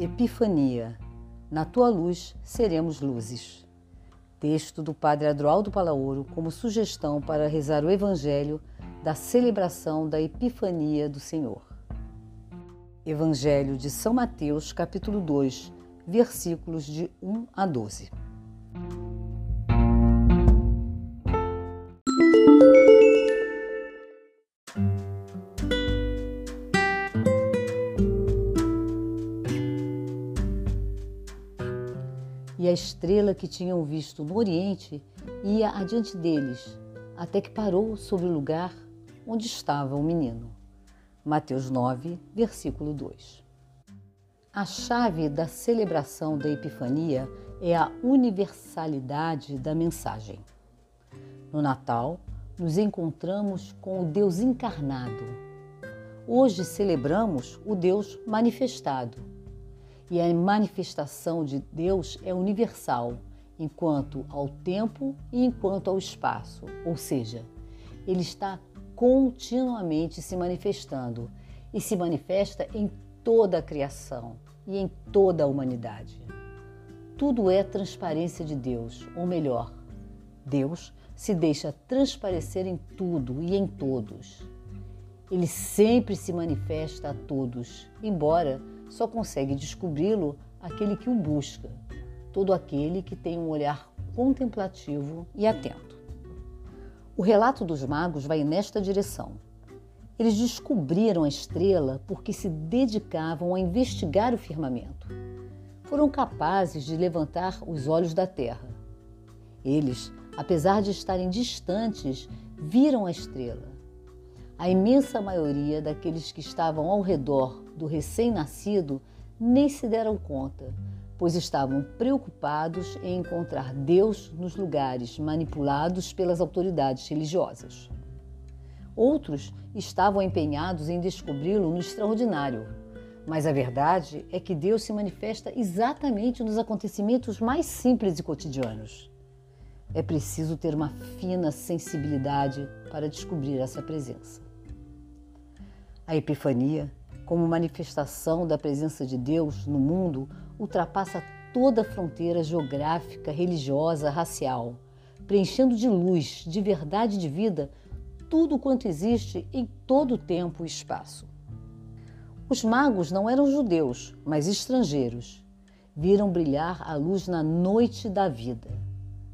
Epifania. Na tua luz seremos luzes. Texto do Padre Adroaldo Palaoro como sugestão para rezar o Evangelho da celebração da Epifania do Senhor. Evangelho de São Mateus, capítulo 2, versículos de 1 a 12. Estrela que tinham visto no Oriente ia adiante deles, até que parou sobre o lugar onde estava o menino. Mateus 9, versículo 2. A chave da celebração da Epifania é a universalidade da mensagem. No Natal, nos encontramos com o Deus encarnado. Hoje celebramos o Deus manifestado e a manifestação de Deus é universal, enquanto ao tempo e enquanto ao espaço, ou seja, ele está continuamente se manifestando e se manifesta em toda a criação e em toda a humanidade. Tudo é transparência de Deus, ou melhor, Deus se deixa transparecer em tudo e em todos. Ele sempre se manifesta a todos, embora só consegue descobri-lo aquele que o busca, todo aquele que tem um olhar contemplativo e atento. O relato dos magos vai nesta direção. Eles descobriram a estrela porque se dedicavam a investigar o firmamento. Foram capazes de levantar os olhos da terra. Eles, apesar de estarem distantes, viram a estrela. A imensa maioria daqueles que estavam ao redor do recém-nascido nem se deram conta, pois estavam preocupados em encontrar Deus nos lugares manipulados pelas autoridades religiosas. Outros estavam empenhados em descobri-lo no extraordinário. Mas a verdade é que Deus se manifesta exatamente nos acontecimentos mais simples e cotidianos. É preciso ter uma fina sensibilidade para descobrir essa presença. A Epifania como manifestação da presença de Deus no mundo, ultrapassa toda fronteira geográfica, religiosa, racial, preenchendo de luz, de verdade e de vida tudo quanto existe em todo o tempo e espaço. Os magos não eram judeus, mas estrangeiros. Viram brilhar a luz na noite da vida.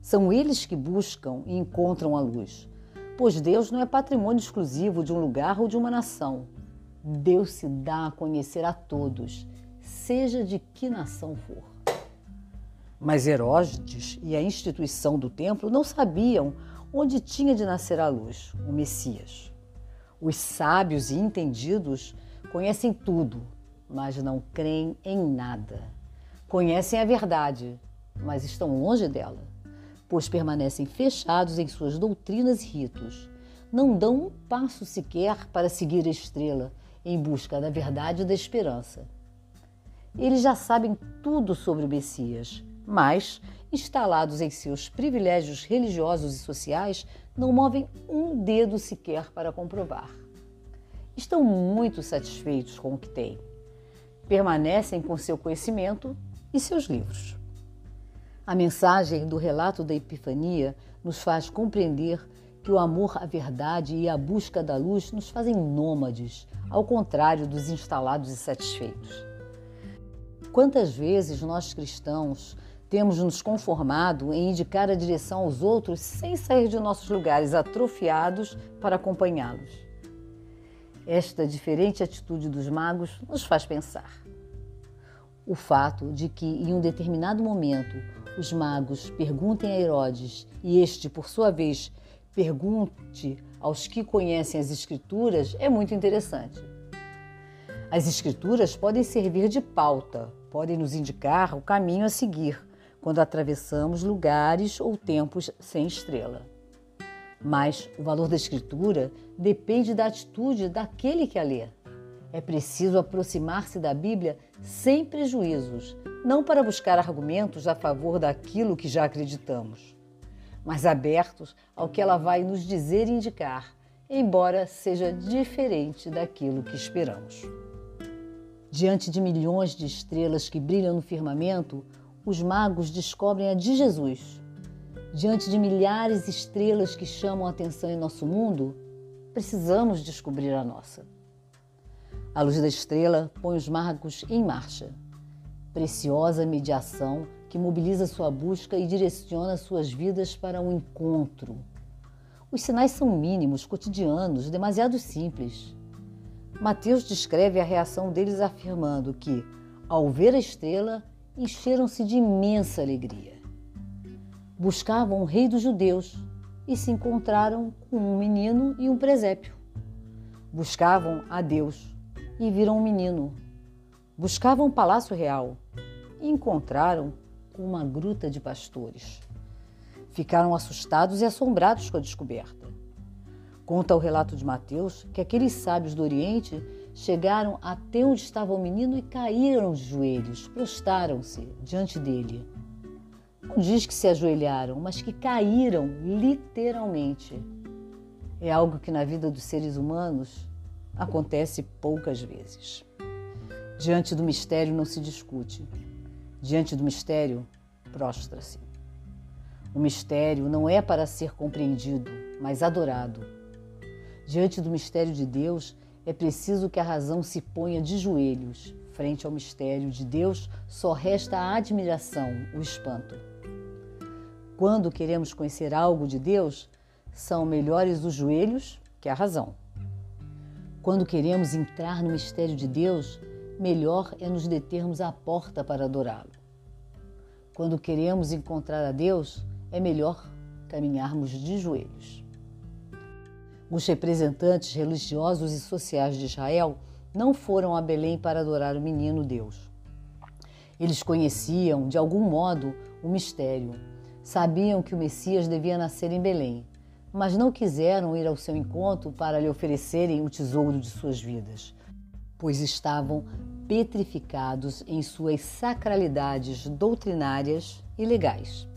São eles que buscam e encontram a luz, pois Deus não é patrimônio exclusivo de um lugar ou de uma nação Deus se dá a conhecer a todos, seja de que nação for. Mas Herodes e a instituição do templo não sabiam onde tinha de nascer a luz, o Messias. Os sábios e entendidos conhecem tudo, mas não creem em nada. Conhecem a verdade, mas estão longe dela, pois permanecem fechados em suas doutrinas e ritos. Não dão um passo sequer para seguir a estrela em busca da verdade e da esperança. Eles já sabem tudo sobre o Messias, mas, instalados em seus privilégios religiosos e sociais, não movem um dedo sequer para comprovar. Estão muito satisfeitos com o que têm. Permanecem com seu conhecimento e seus livros. A mensagem do relato da Epifania nos faz compreender que o amor à verdade e a busca da luz nos fazem nômades, ao contrário dos instalados e satisfeitos. Quantas vezes nós cristãos temos nos conformado em indicar a direção aos outros sem sair de nossos lugares atrofiados para acompanhá-los? Esta diferente atitude dos magos nos faz pensar. O fato de que, em um determinado momento, os magos perguntem a Herodes e este, por sua vez, pergunte aos que conhecem as Escrituras é muito interessante. As Escrituras podem servir de pauta, podem nos indicar o caminho a seguir quando atravessamos lugares ou tempos sem estrela. Mas o valor da Escritura depende da atitude daquele que a lê. É preciso aproximar-se da Bíblia sem prejuízos, não para buscar argumentos a favor daquilo que já acreditamos mas abertos ao que ela vai nos dizer e indicar, embora seja diferente daquilo que esperamos. Diante de milhões de estrelas que brilham no firmamento, os magos descobrem a de Jesus. Diante de milhares de estrelas que chamam a atenção em nosso mundo, precisamos descobrir a nossa. A luz da estrela põe os magos em marcha. Preciosa mediação que mobiliza sua busca e direciona suas vidas para um encontro. Os sinais são mínimos, cotidianos, demasiado simples. Mateus descreve a reação deles afirmando que, ao ver a estrela, encheram-se de imensa alegria. Buscavam o rei dos judeus e se encontraram com um menino e um presépio. Buscavam a Deus e viram um menino. Buscavam o palácio real e encontraram uma gruta de pastores. Ficaram assustados e assombrados com a descoberta. Conta o relato de Mateus que aqueles sábios do Oriente chegaram até onde estava o menino e caíram de joelhos, prostaram-se diante dele. Não diz que se ajoelharam, mas que caíram literalmente. É algo que na vida dos seres humanos acontece poucas vezes. Diante do mistério não se discute. Diante do mistério, prostra-se. O mistério não é para ser compreendido, mas adorado. Diante do mistério de Deus, é preciso que a razão se ponha de joelhos. Frente ao mistério de Deus, só resta a admiração, o espanto. Quando queremos conhecer algo de Deus, são melhores os joelhos que a razão. Quando queremos entrar no mistério de Deus, melhor é nos determos à porta para adorá-lo. Quando queremos encontrar a Deus, é melhor caminharmos de joelhos. Os representantes religiosos e sociais de Israel não foram a Belém para adorar o menino Deus. Eles conheciam, de algum modo, o mistério. Sabiam que o Messias devia nascer em Belém mas não quiseram ir ao seu encontro para lhe oferecerem o tesouro de suas vidas, pois estavam petrificados em suas sacralidades doutrinárias e legais.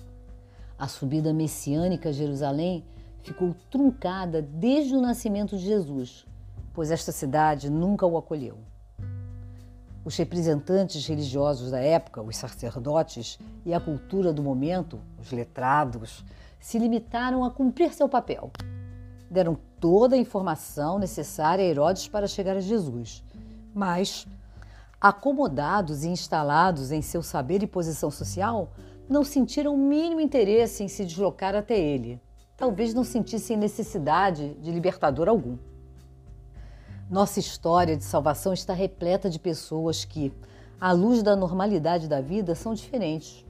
A subida messiânica a Jerusalém ficou truncada desde o nascimento de Jesus, pois esta cidade nunca o acolheu. Os representantes religiosos da época, os sacerdotes e a cultura do momento, os letrados, se limitaram a cumprir seu papel. Deram toda a informação necessária a Herodes para chegar a Jesus. Mas, acomodados e instalados em seu saber e posição social, não sentiram o mínimo interesse em se deslocar até ele. Talvez não sentissem necessidade de libertador algum. Nossa história de salvação está repleta de pessoas que, à luz da normalidade da vida, são diferentes.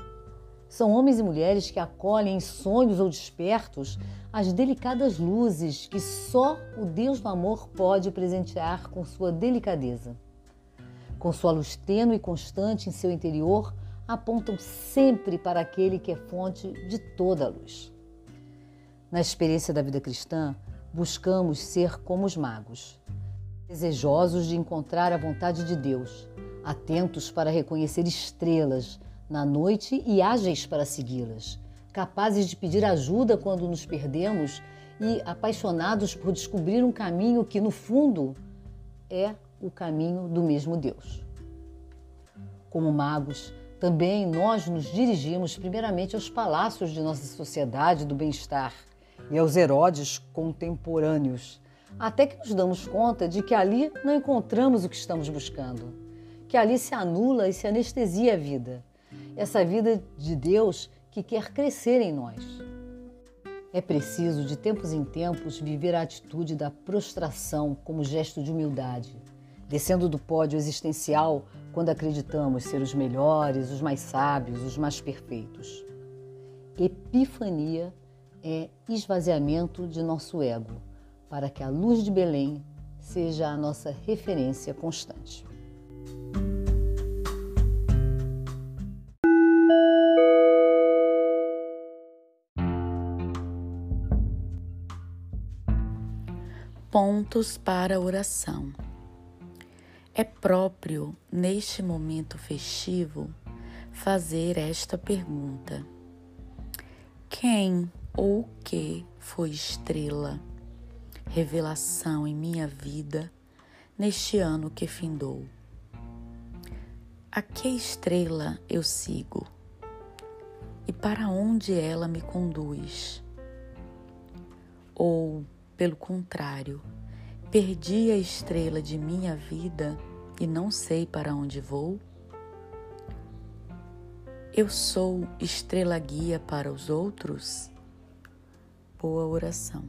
São homens e mulheres que acolhem em sonhos ou despertos as delicadas luzes que só o Deus do amor pode presentear com sua delicadeza. Com sua luz tênue e constante em seu interior, apontam sempre para aquele que é fonte de toda a luz. Na experiência da vida cristã, buscamos ser como os magos, desejosos de encontrar a vontade de Deus, atentos para reconhecer estrelas na noite e ágeis para segui-las, capazes de pedir ajuda quando nos perdemos e apaixonados por descobrir um caminho que, no fundo, é o caminho do mesmo Deus. Como magos, também nós nos dirigimos primeiramente aos palácios de nossa sociedade do bem-estar e aos Herodes contemporâneos, até que nos damos conta de que ali não encontramos o que estamos buscando, que ali se anula e se anestesia a vida essa vida de Deus que quer crescer em nós. É preciso, de tempos em tempos, viver a atitude da prostração como gesto de humildade, descendo do pódio existencial quando acreditamos ser os melhores, os mais sábios, os mais perfeitos. Epifania é esvaziamento de nosso ego, para que a luz de Belém seja a nossa referência constante. Pontos para oração. É próprio, neste momento festivo, fazer esta pergunta: Quem ou o que foi estrela, revelação em minha vida neste ano que findou? A que estrela eu sigo? E para onde ela me conduz? Ou, pelo contrário, perdi a estrela de minha vida e não sei para onde vou? Eu sou estrela guia para os outros? Boa oração.